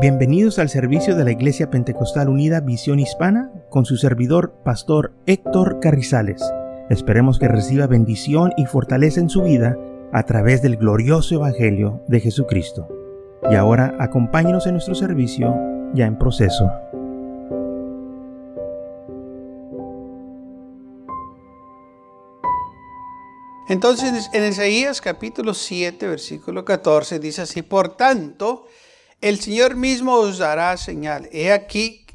Bienvenidos al servicio de la Iglesia Pentecostal Unida Visión Hispana con su servidor, Pastor Héctor Carrizales. Esperemos que reciba bendición y fortaleza en su vida a través del glorioso Evangelio de Jesucristo. Y ahora acompáñenos en nuestro servicio ya en proceso. Entonces en Isaías capítulo 7, versículo 14 dice así, por tanto, el Señor mismo os dará señal. He aquí,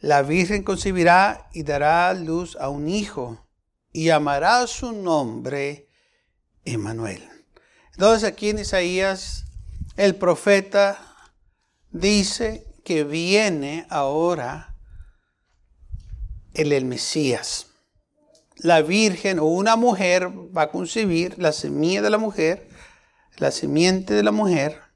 la Virgen concebirá y dará luz a un hijo y llamará su nombre Emmanuel. Entonces aquí en Isaías el profeta dice que viene ahora el, el Mesías. La Virgen o una mujer va a concebir la semilla de la mujer, la simiente de la mujer,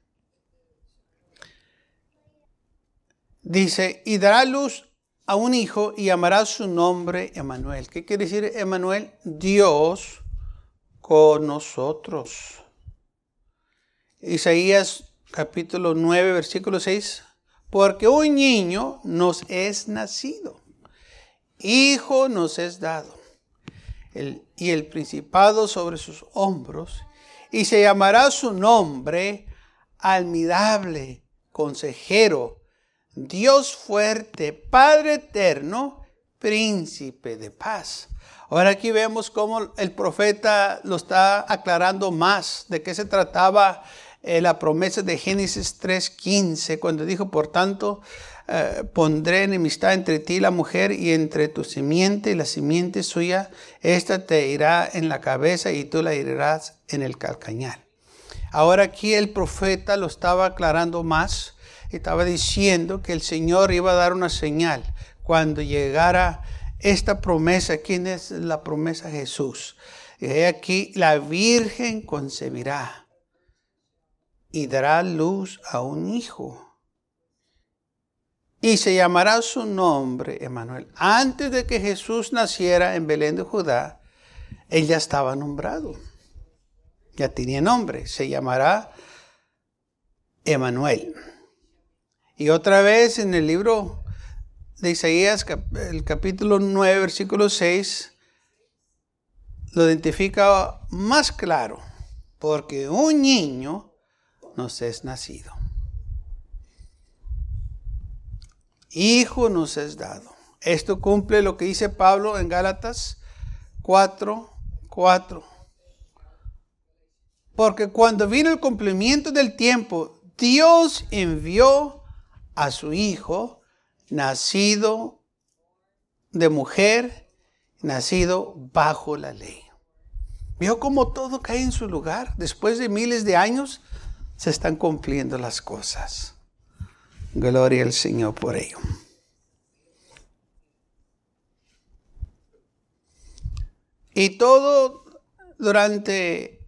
Dice, y dará luz a un hijo y llamará su nombre Emanuel. ¿Qué quiere decir Emanuel? Dios con nosotros. Isaías capítulo 9, versículo 6. Porque un niño nos es nacido, hijo nos es dado, y el principado sobre sus hombros, y se llamará su nombre admirable, consejero, Dios fuerte, Padre eterno, príncipe de paz. Ahora aquí vemos cómo el profeta lo está aclarando más de qué se trataba eh, la promesa de Génesis 3.15, cuando dijo, por tanto, eh, pondré enemistad entre ti y la mujer y entre tu simiente y la simiente suya, esta te irá en la cabeza y tú la irás en el calcañar. Ahora aquí el profeta lo estaba aclarando más estaba diciendo que el Señor iba a dar una señal cuando llegara esta promesa. ¿Quién es la promesa? Jesús. Y aquí la Virgen concebirá y dará luz a un hijo. Y se llamará su nombre Emanuel. Antes de que Jesús naciera en Belén de Judá, él ya estaba nombrado. Ya tenía nombre. Se llamará Emanuel. Y otra vez en el libro de Isaías, el capítulo 9, versículo 6, lo identifica más claro, porque un niño nos es nacido. Hijo nos es dado. Esto cumple lo que dice Pablo en Gálatas 4, 4. Porque cuando vino el cumplimiento del tiempo, Dios envió a su hijo, nacido de mujer, nacido bajo la ley. ¿Vio cómo todo cae en su lugar? Después de miles de años se están cumpliendo las cosas. Gloria al Señor por ello. Y todo durante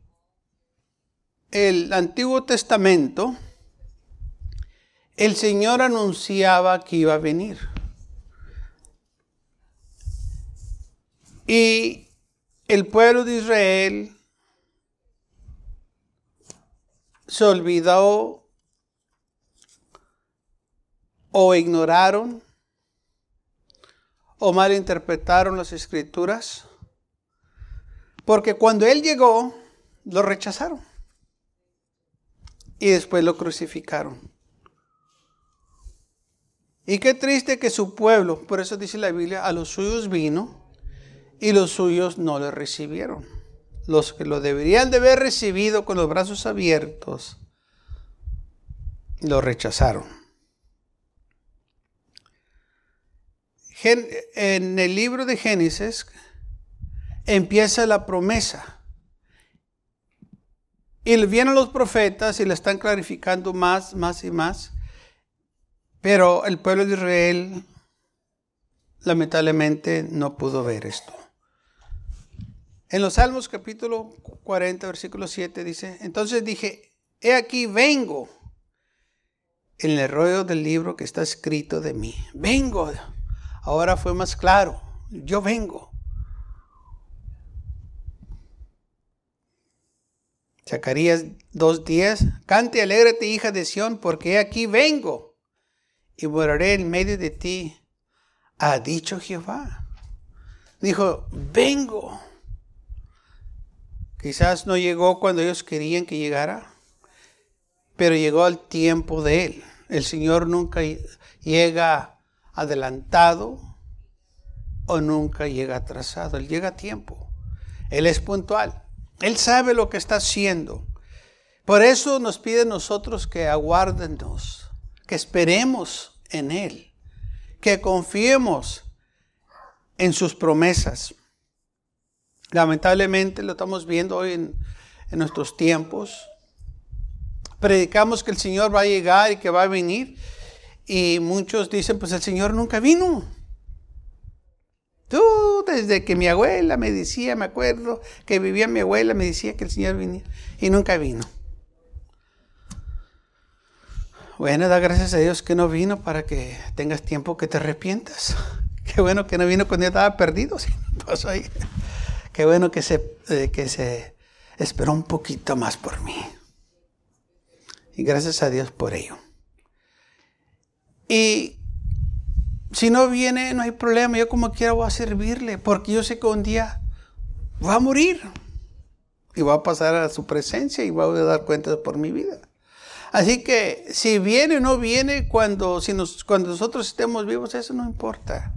el Antiguo Testamento, el Señor anunciaba que iba a venir. Y el pueblo de Israel se olvidó o ignoraron o malinterpretaron las escrituras, porque cuando Él llegó, lo rechazaron y después lo crucificaron. Y qué triste que su pueblo, por eso dice la Biblia, a los suyos vino y los suyos no le recibieron. Los que lo deberían de haber recibido con los brazos abiertos, lo rechazaron. En el libro de Génesis empieza la promesa. Y vienen los profetas y le están clarificando más, más y más. Pero el pueblo de Israel lamentablemente no pudo ver esto. En los Salmos capítulo 40, versículo 7 dice, entonces dije, he aquí vengo en el rollo del libro que está escrito de mí. Vengo. Ahora fue más claro. Yo vengo. Zacarías 2.10, cante, alégrate hija de Sión, porque he aquí vengo y moraré en medio de ti, ha dicho Jehová. Dijo, vengo. Quizás no llegó cuando ellos querían que llegara, pero llegó al tiempo de Él. El Señor nunca llega adelantado o nunca llega atrasado. Él llega a tiempo. Él es puntual. Él sabe lo que está haciendo. Por eso nos pide a nosotros que aguárdenos, que esperemos en Él, que confiemos en sus promesas. Lamentablemente lo estamos viendo hoy en, en nuestros tiempos. Predicamos que el Señor va a llegar y que va a venir. Y muchos dicen, pues el Señor nunca vino. Tú, desde que mi abuela me decía, me acuerdo que vivía mi abuela, me decía que el Señor venía y nunca vino. Bueno, da gracias a Dios que no vino para que tengas tiempo que te arrepientas. Qué bueno que no vino cuando yo estaba perdido. ¿sí? Pasó ahí. Qué bueno que se, eh, que se esperó un poquito más por mí. Y gracias a Dios por ello. Y si no viene, no hay problema. Yo como quiera voy a servirle, porque yo sé que un día va a morir. Y va a pasar a su presencia y va a dar cuenta por mi vida. Así que si viene o no viene, cuando, si nos, cuando nosotros estemos vivos, eso no importa.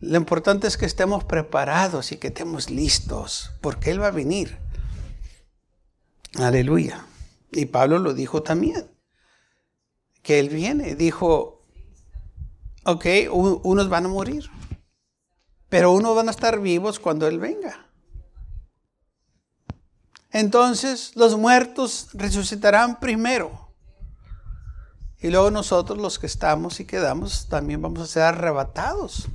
Lo importante es que estemos preparados y que estemos listos, porque Él va a venir. Aleluya. Y Pablo lo dijo también, que Él viene. Dijo, ok, unos van a morir, pero unos van a estar vivos cuando Él venga. Entonces los muertos resucitarán primero. Y luego nosotros los que estamos y quedamos también vamos a ser arrebatados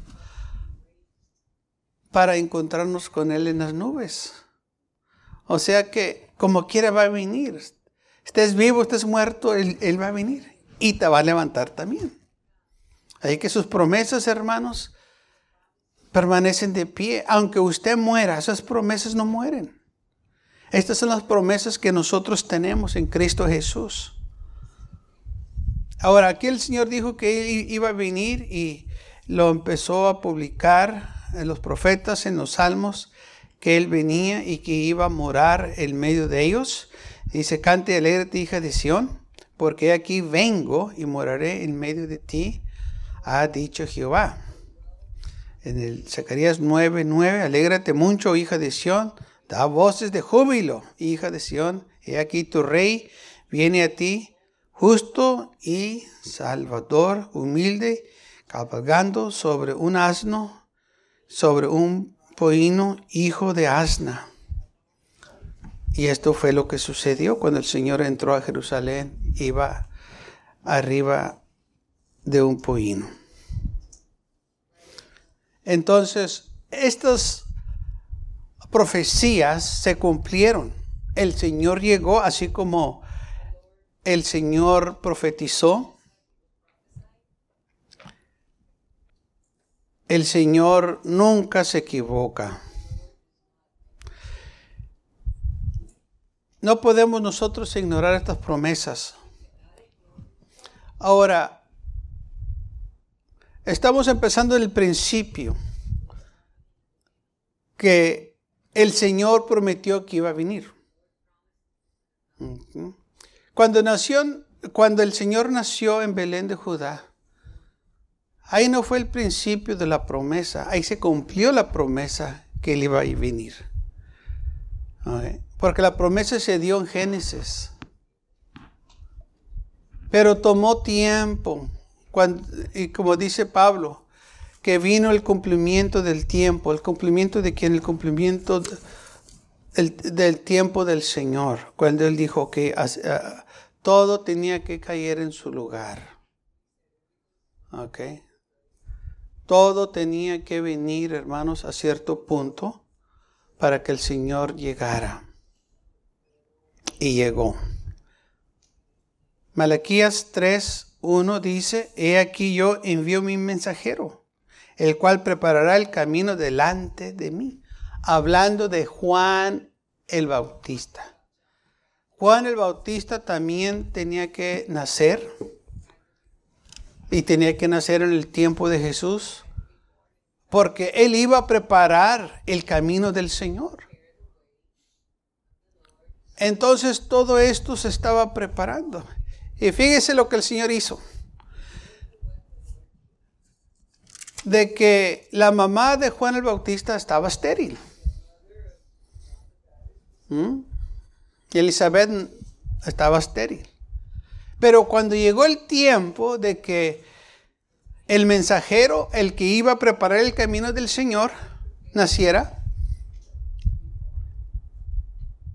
para encontrarnos con Él en las nubes. O sea que como quiera va a venir. Estés vivo, estés muerto, Él, va a venir. Y te va a levantar también. Así que sus promesas, hermanos, permanecen de pie. Aunque usted muera, esas promesas no mueren. Estas son las promesas que nosotros tenemos en Cristo Jesús. Ahora, aquí el Señor dijo que iba a venir y lo empezó a publicar en los profetas, en los salmos, que Él venía y que iba a morar en medio de ellos. Dice, cante y alégrate, hija de Sión, porque aquí vengo y moraré en medio de ti, ha dicho Jehová. En el Zacarías 9, 9, alégrate mucho, hija de Sión, Da voces de júbilo, hija de Sión. He aquí tu rey viene a ti, justo y salvador, humilde, cabalgando sobre un asno, sobre un poino, hijo de asna. Y esto fue lo que sucedió cuando el Señor entró a Jerusalén, iba arriba de un poino. Entonces, estos profecías se cumplieron. El Señor llegó así como el Señor profetizó. El Señor nunca se equivoca. No podemos nosotros ignorar estas promesas. Ahora, estamos empezando el principio que el Señor prometió que iba a venir. Cuando nació, cuando el Señor nació en Belén de Judá, ahí no fue el principio de la promesa, ahí se cumplió la promesa que él iba a venir. Porque la promesa se dio en Génesis. Pero tomó tiempo. y como dice Pablo, que vino el cumplimiento del tiempo, el cumplimiento de quien, el cumplimiento del, tiempo del Señor, cuando Él dijo que ah, todo tenía que caer en su lugar. ¿Ok? Todo tenía que venir, hermanos, a cierto punto para que el Señor llegara. Y llegó. Malaquías 3, 1 dice, He aquí yo envío mi mensajero el cual preparará el camino delante de mí. Hablando de Juan el Bautista. Juan el Bautista también tenía que nacer y tenía que nacer en el tiempo de Jesús, porque Él iba a preparar el camino del Señor. Entonces todo esto se estaba preparando. Y fíjese lo que el Señor hizo. De que la mamá de Juan el Bautista estaba estéril. ¿Mm? Y Elizabeth estaba estéril. Pero cuando llegó el tiempo de que el mensajero, el que iba a preparar el camino del Señor, naciera,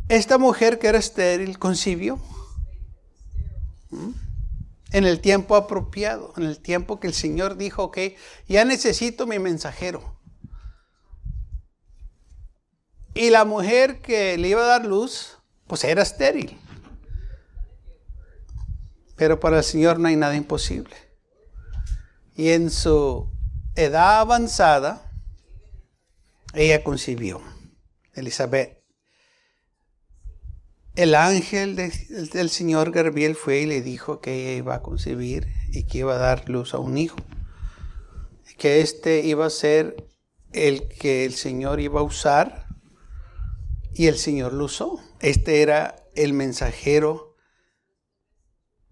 esta mujer que era estéril concibió en el tiempo apropiado, en el tiempo que el Señor dijo, ok, ya necesito mi mensajero. Y la mujer que le iba a dar luz, pues era estéril. Pero para el Señor no hay nada imposible. Y en su edad avanzada, ella concibió. Elizabeth el ángel del Señor Gabriel fue y le dijo que ella iba a concebir y que iba a dar luz a un hijo. Que este iba a ser el que el Señor iba a usar y el Señor lo usó. Este era el mensajero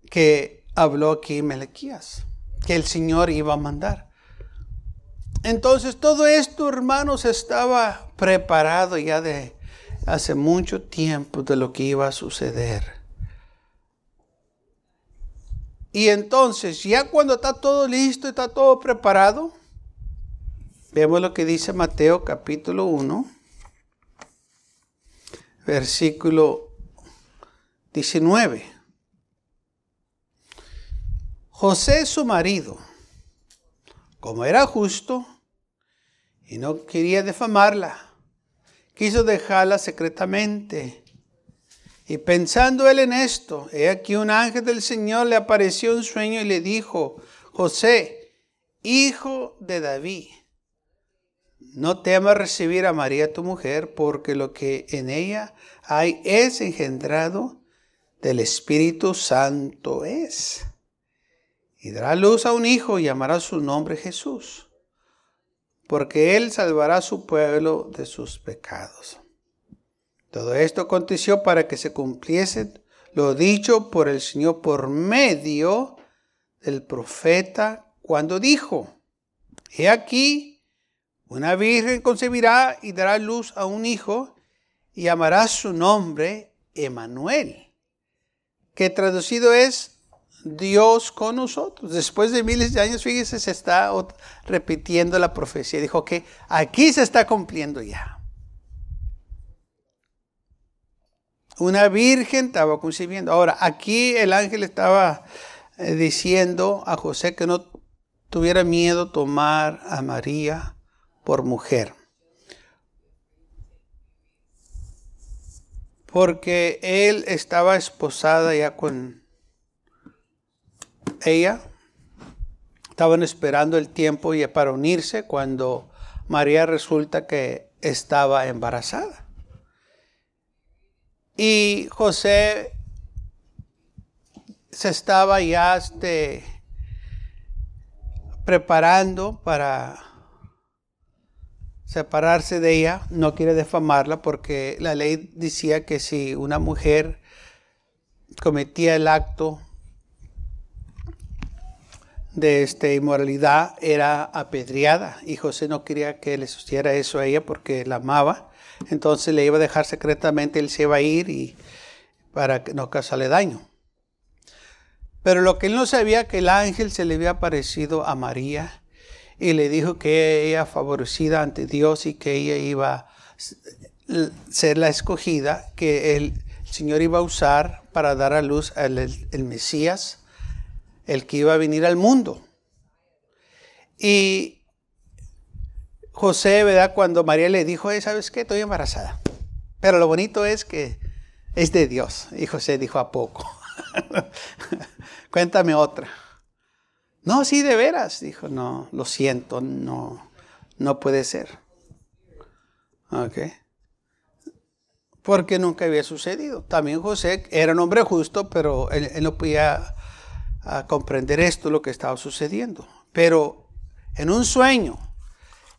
que habló aquí Melequías, que el Señor iba a mandar. Entonces todo esto, hermanos, estaba preparado ya de hace mucho tiempo de lo que iba a suceder. Y entonces, ya cuando está todo listo, está todo preparado, vemos lo que dice Mateo capítulo 1, versículo 19. José su marido, como era justo y no quería defamarla, quiso dejarla secretamente. Y pensando él en esto, he aquí un ángel del Señor le apareció en sueño y le dijo, José, hijo de David, no temas recibir a María tu mujer, porque lo que en ella hay es engendrado del Espíritu Santo es. Y dará luz a un hijo y llamará su nombre Jesús porque Él salvará a su pueblo de sus pecados. Todo esto aconteció para que se cumpliese lo dicho por el Señor por medio del profeta cuando dijo, He aquí, una virgen concebirá y dará luz a un hijo y llamará su nombre Emanuel, que traducido es Dios con nosotros. Después de miles de años, fíjese, se está repitiendo la profecía. Dijo que aquí se está cumpliendo ya. Una virgen estaba concibiendo. Ahora, aquí el ángel estaba eh, diciendo a José que no tuviera miedo tomar a María por mujer. Porque él estaba esposada ya con ella estaban esperando el tiempo para unirse cuando María resulta que estaba embarazada. Y José se estaba ya este, preparando para separarse de ella. No quiere defamarla porque la ley decía que si una mujer cometía el acto de este, inmoralidad era apedreada y José no quería que le sucediera eso a ella porque la amaba. Entonces le iba a dejar secretamente, él se iba a ir y para que no causarle daño. Pero lo que él no sabía que el ángel se le había aparecido a María y le dijo que ella favorecida ante Dios y que ella iba a ser la escogida que el Señor iba a usar para dar a luz al el Mesías el que iba a venir al mundo. Y José, ¿verdad? Cuando María le dijo, ¿sabes qué? Estoy embarazada. Pero lo bonito es que es de Dios. Y José dijo, ¿a poco? Cuéntame otra. No, sí, de veras. Dijo, no, lo siento, no, no puede ser. Ok. Porque nunca había sucedido. También José era un hombre justo, pero él no podía a comprender esto, lo que estaba sucediendo. Pero en un sueño,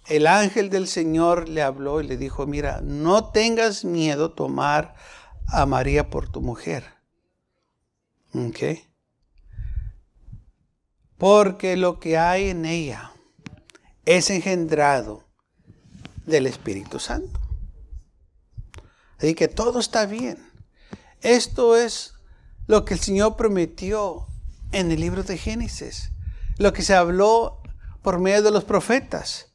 el ángel del Señor le habló y le dijo, mira, no tengas miedo tomar a María por tu mujer. ¿Ok? Porque lo que hay en ella es engendrado del Espíritu Santo. Así que todo está bien. Esto es lo que el Señor prometió en el libro de Génesis, lo que se habló por medio de los profetas.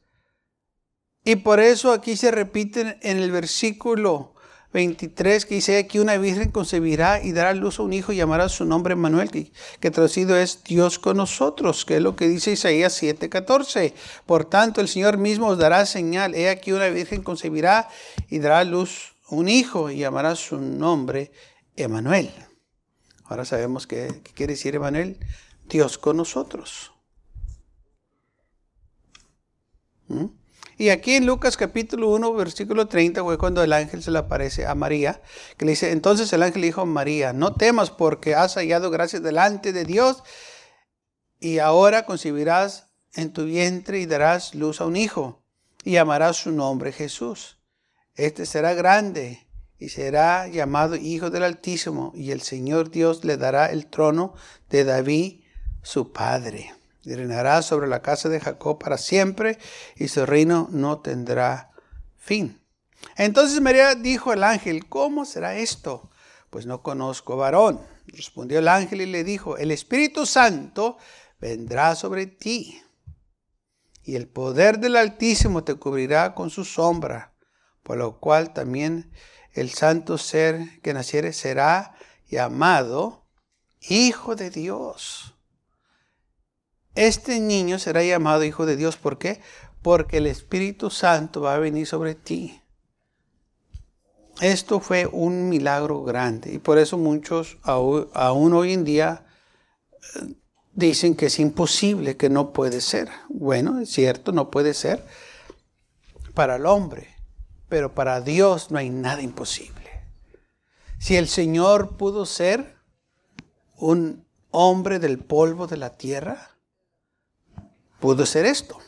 Y por eso aquí se repite en el versículo 23 que dice aquí una virgen concebirá y dará luz a un hijo y llamará su nombre Manuel, que, traducido es Dios con nosotros, que es lo que dice Isaías 7:14. Por tanto, el Señor mismo os dará señal. He aquí una virgen concebirá y dará luz a un hijo y llamará su nombre Emanuel. Ahora sabemos qué, quiere decir Emanuel. Dios con nosotros. ¿Mm? Y aquí en Lucas capítulo 1, versículo 30, fue cuando el ángel se le aparece a María, que le dice, entonces el ángel dijo a María, no temas porque has hallado gracia delante de Dios y ahora concebirás en tu vientre y darás luz a un hijo y llamarás su nombre Jesús. Este será grande y será llamado Hijo del Altísimo, y el Señor Dios le dará el trono de David, su padre. Y reinará sobre la casa de Jacob para siempre, y su reino no tendrá fin. Entonces María dijo al ángel, ¿cómo será esto? Pues no conozco varón. Respondió el ángel y le dijo, el Espíritu Santo vendrá sobre ti, y el poder del Altísimo te cubrirá con su sombra, por lo cual también el santo ser que naciere será llamado Hijo de Dios. Este niño será llamado Hijo de Dios. ¿Por qué? Porque el Espíritu Santo va a venir sobre ti. Esto fue un milagro grande y por eso muchos aún hoy en día eh, dicen que es imposible, que no puede ser. Bueno, es cierto, no puede ser para el hombre pero para Dios no hay nada imposible. Si el Señor pudo ser un hombre del polvo de la tierra, pudo ser esto.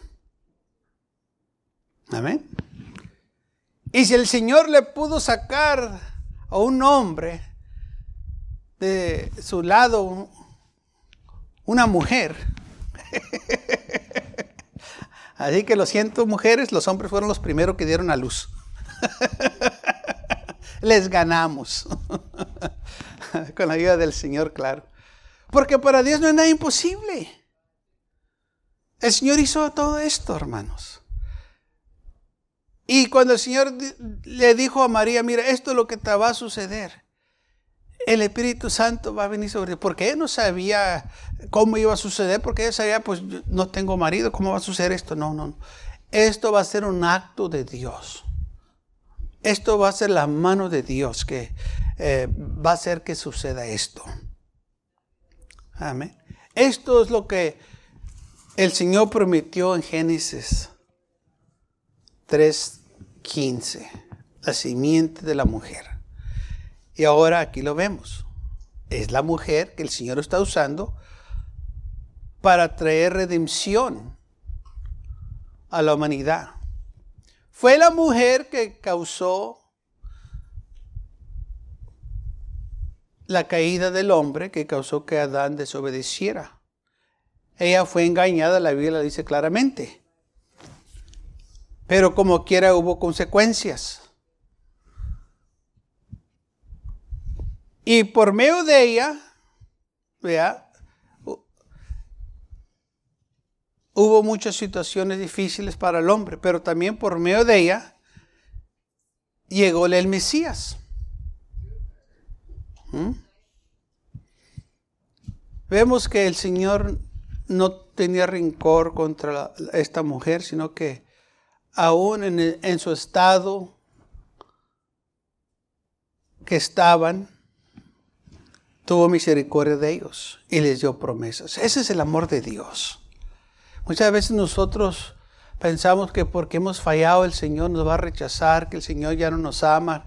Amén. Y si el Señor le pudo sacar a un hombre de su lado una mujer, así que lo siento mujeres, los hombres fueron los primeros que dieron a luz. Les ganamos. Con la ayuda del Señor, claro. Porque para Dios no es nada imposible. El Señor hizo todo esto, hermanos. Y cuando el Señor le dijo a María, mira, esto es lo que te va a suceder. El Espíritu Santo va a venir sobre ti. Porque él no sabía cómo iba a suceder, porque él sabía, pues no tengo marido, ¿cómo va a suceder esto? No, no. Esto va a ser un acto de Dios. Esto va a ser la mano de Dios que eh, va a hacer que suceda esto. Amén. Esto es lo que el Señor prometió en Génesis 3:15, la simiente de la mujer. Y ahora aquí lo vemos. Es la mujer que el Señor está usando para traer redención a la humanidad. Fue la mujer que causó la caída del hombre, que causó que Adán desobedeciera. Ella fue engañada, la Biblia dice claramente. Pero como quiera hubo consecuencias. Y por medio de ella, vea, hubo muchas situaciones difíciles para el hombre, pero también por medio de ella llegó el Mesías. ¿Mm? Vemos que el Señor no tenía rencor contra esta mujer, sino que aún en, en su estado que estaban, tuvo misericordia de ellos y les dio promesas. Ese es el amor de Dios. Muchas veces nosotros pensamos que porque hemos fallado el Señor nos va a rechazar, que el Señor ya no nos ama.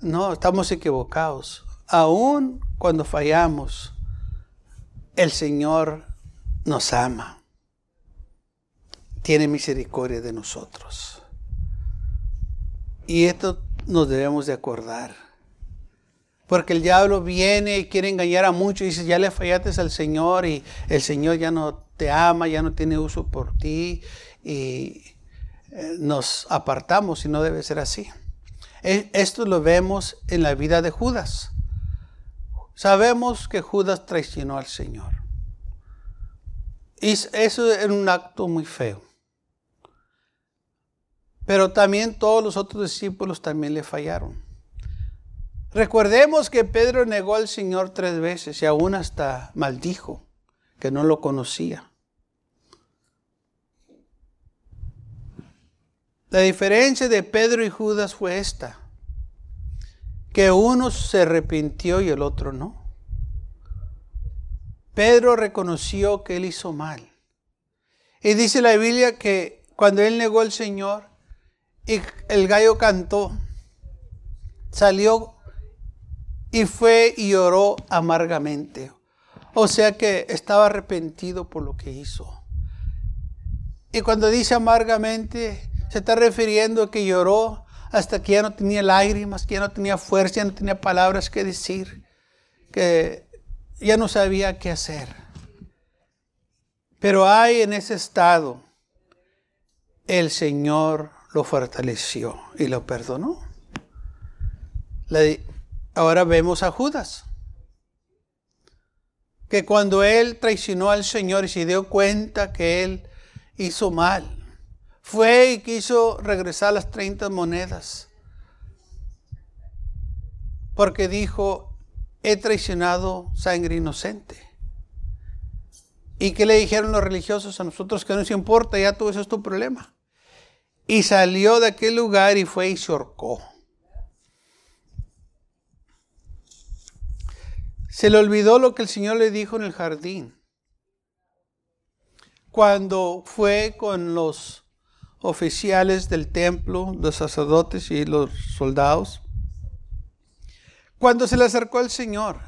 No, estamos equivocados. Aún cuando fallamos, el Señor nos ama, tiene misericordia de nosotros. Y esto nos debemos de acordar. Porque el diablo viene y quiere engañar a muchos y dice, ya le fallaste al Señor y el Señor ya no te ama, ya no tiene uso por ti y eh, nos apartamos y no debe ser así. E, esto lo vemos en la vida de Judas. Sabemos que Judas traicionó al Señor. Y eso es un acto muy feo. Pero también todos los otros discípulos también le fallaron. Recordemos que Pedro negó al Señor tres veces y aún hasta maldijo que no lo conocía. La diferencia de Pedro y Judas fue esta, que uno se arrepintió y el otro no. Pedro reconoció que él hizo mal. Y dice la Biblia que cuando él negó al Señor y el gallo cantó, salió y fue y lloró amargamente. O sea que estaba arrepentido por lo que hizo. Y cuando dice amargamente, se está refiriendo a que lloró hasta que ya no tenía lágrimas, que ya no tenía fuerza, ya no tenía palabras que decir, que ya no sabía qué hacer. Pero hay en ese estado, el Señor lo fortaleció y lo perdonó. Ahora vemos a Judas, que cuando él traicionó al Señor y se dio cuenta que él hizo mal, fue y quiso regresar las 30 monedas, porque dijo, he traicionado sangre inocente. ¿Y qué le dijeron los religiosos a nosotros? Que no nos importa, ya tú eso es tu problema. Y salió de aquel lugar y fue y se ahorcó. Se le olvidó lo que el Señor le dijo en el jardín. Cuando fue con los oficiales del templo, los sacerdotes y los soldados. Cuando se le acercó al Señor.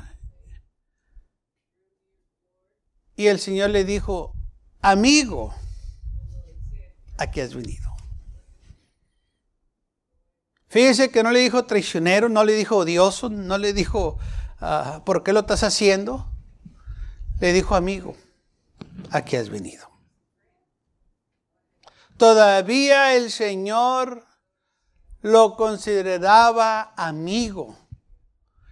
Y el Señor le dijo, amigo, aquí has venido. Fíjese que no le dijo traicionero, no le dijo odioso, no le dijo ¿por qué lo estás haciendo? Le dijo, amigo, aquí has venido. Todavía el Señor lo consideraba amigo.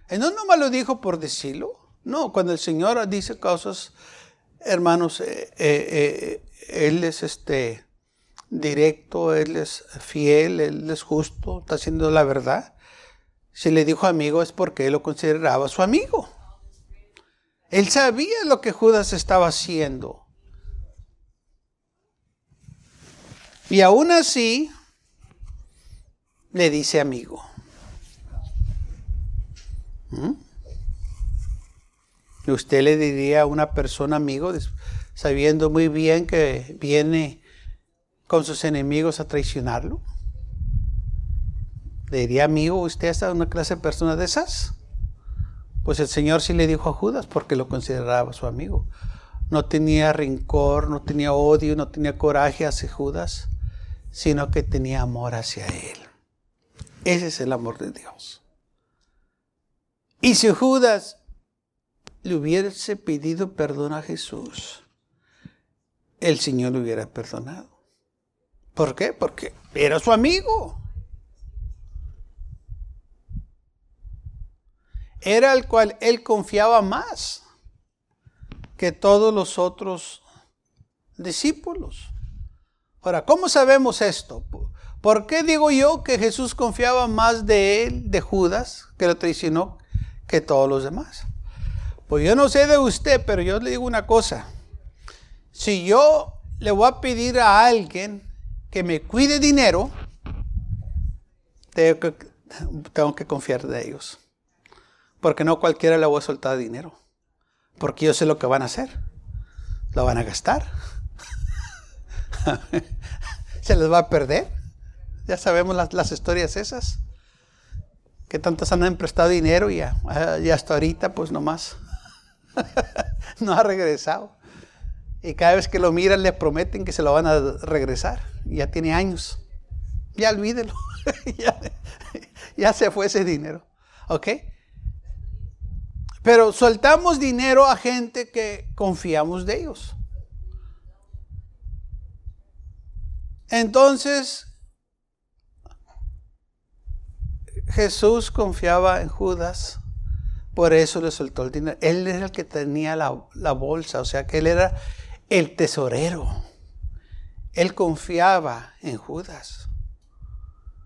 Y no nomás lo dijo por decirlo. No, cuando el Señor dice cosas, hermanos, eh, eh, eh, Él es este directo, Él es fiel, Él es justo, está haciendo la verdad. Si le dijo amigo es porque él lo consideraba su amigo. Él sabía lo que Judas estaba haciendo. Y aún así, le dice amigo. ¿Mm? ¿Usted le diría a una persona amigo sabiendo muy bien que viene con sus enemigos a traicionarlo? ¿Le diría amigo usted es una clase de persona de esas? Pues el Señor sí le dijo a Judas porque lo consideraba su amigo. No tenía rencor, no tenía odio, no tenía coraje hacia Judas, sino que tenía amor hacia él. Ese es el amor de Dios. Y si Judas le hubiese pedido perdón a Jesús, el Señor le hubiera perdonado. ¿Por qué? Porque era su amigo. Era el cual él confiaba más que todos los otros discípulos. Ahora, ¿cómo sabemos esto? ¿Por qué digo yo que Jesús confiaba más de él, de Judas, que lo traicionó, que todos los demás? Pues yo no sé de usted, pero yo le digo una cosa. Si yo le voy a pedir a alguien que me cuide dinero, tengo que, tengo que confiar de ellos. Porque no cualquiera le voy a soltar dinero. Porque yo sé lo que van a hacer. Lo van a gastar. Se les va a perder. Ya sabemos las, historias esas. Que tantos han prestado dinero y, ya, y hasta ahorita pues nomás no ha regresado. Y cada vez que lo miran le prometen que se lo van a regresar. Ya tiene años. Ya olvídelo. ya, ya se fue ese dinero. ¿Ok? Pero soltamos dinero a gente que confiamos de ellos. Entonces, Jesús confiaba en Judas, por eso le soltó el dinero. Él era el que tenía la, la bolsa, o sea que él era el tesorero. Él confiaba en Judas.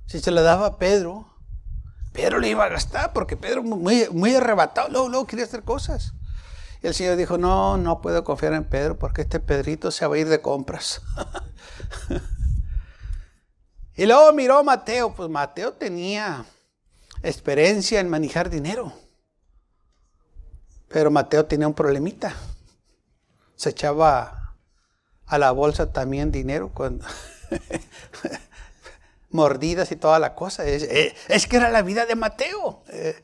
Si se le daba a Pedro, Pedro le iba a gastar porque Pedro muy, muy arrebatado, luego, luego quería hacer cosas. Y el Señor dijo, no, no puedo confiar en Pedro porque este Pedrito se va a ir de compras. y luego miró a Mateo, pues Mateo tenía experiencia en manejar dinero. Pero Mateo tenía un problemita. Se echaba a la bolsa también dinero cuando mordidas y toda la cosa. Es, eh, que era la vida de Mateo. Eh,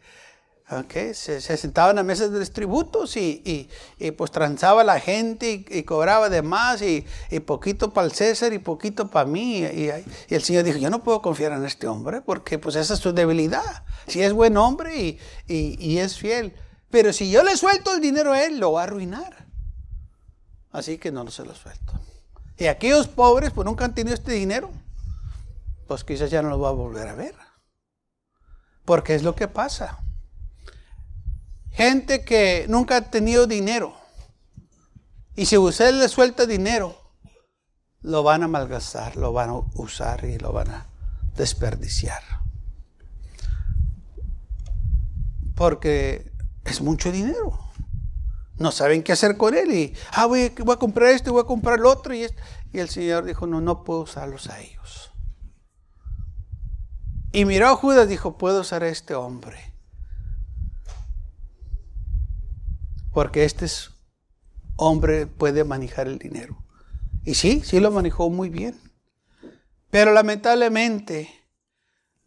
se, sentaba en la mesa de los tributos y, pues transaba la gente y, cobraba de más y, poquito para el César y poquito para mí. Y, el Señor dijo, yo no puedo confiar en este hombre porque pues esa es su debilidad. Si es buen hombre y, es fiel. Pero si yo le suelto el dinero a él, lo va a arruinar. Así que no, no se lo suelto. Y aquellos pobres pues nunca han tenido este dinero pues quizás ya no lo va a volver a ver. Porque es lo que pasa. Gente que nunca ha tenido dinero. Y si usted le suelta dinero, lo van a malgastar, lo van a usar y lo van a desperdiciar. Porque es mucho dinero. No saben qué hacer con él. Y, ah, voy, a comprar esto, voy a comprar el otro. Y el Señor dijo, no, no puedo usarlos a ellos. Y miró a Judas dijo, puedo ser este hombre. Porque este hombre puede manejar el dinero. Y sí, sí lo manejó muy bien. Pero lamentablemente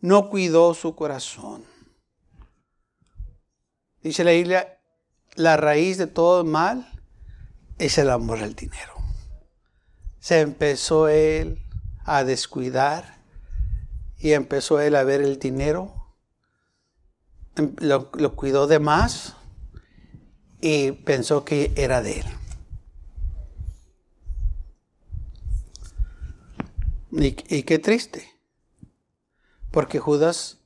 no cuidó su corazón. Dice la Biblia, la raíz de todo mal es el amor al dinero. Se empezó él a descuidar y empezó él a ver el dinero, em, lo, cuidó de más y pensó que era de él. Y, y, qué triste, porque Judas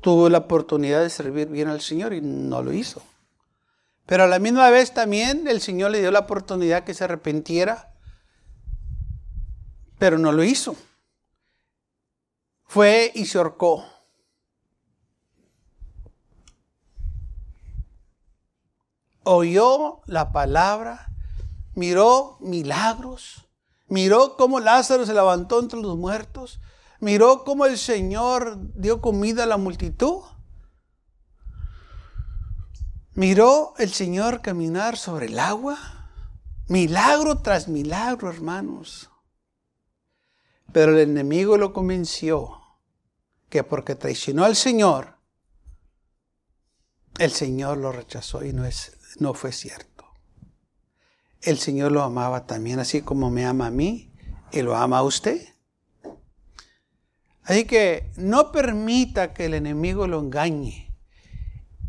tuvo la oportunidad de servir bien al Señor y no lo hizo. Pero a la misma vez también el Señor le dio la oportunidad que se arrepintiera, pero no lo hizo fue y se ahorcó. Oyó la palabra, miró milagros, miró cómo Lázaro se levantó entre los muertos, miró cómo el Señor dio comida a la multitud. Miró el Señor caminar sobre el agua. Milagro tras milagro, hermanos. Pero el enemigo lo convenció que porque traicionó al Señor, el Señor lo rechazó y no, es, no fue cierto. El Señor lo amaba también, así como me ama a mí y lo ama a usted. Así que no permita que el enemigo lo engañe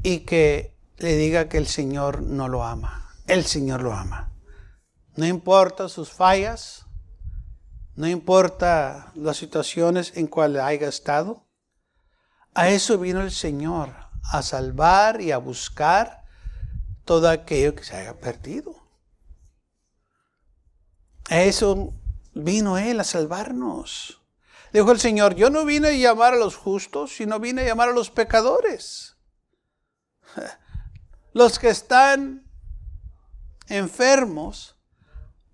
y que le diga que el Señor no lo ama. El Señor lo ama. No importa sus fallas, no importa las situaciones en cuales haya estado, a eso vino el Señor, a salvar y a buscar todo aquello que se haya perdido. A eso vino Él a salvarnos. Dijo el Señor, yo no vine a llamar a los justos, sino vine a llamar a los pecadores. Los que están enfermos,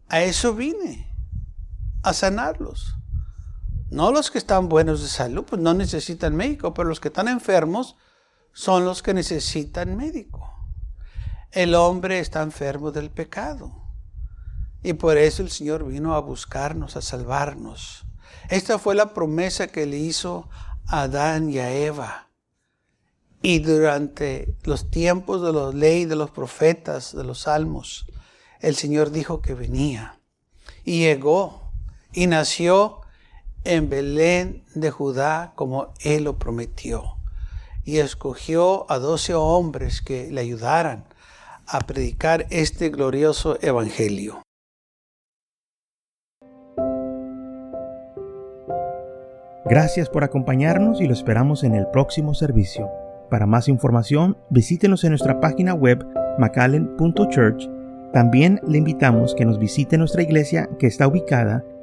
a eso vine, a sanarlos. No los que están buenos de salud, pues no necesitan médico, pero los que están enfermos son los que necesitan médico. El hombre está enfermo del pecado. Y por eso el Señor vino a buscarnos, a salvarnos. Esta fue la promesa que le hizo a Adán y a Eva. Y durante los tiempos de la ley, de los profetas, de los salmos, el Señor dijo que venía. Y llegó y nació en Belén de Judá como Él lo prometió. Y escogió a doce hombres que le ayudaran a predicar este glorioso evangelio. Gracias por acompañarnos y lo esperamos en el próximo servicio. Para más información, visítenos en nuestra página web macallen.church. También le invitamos que nos visite nuestra iglesia que está ubicada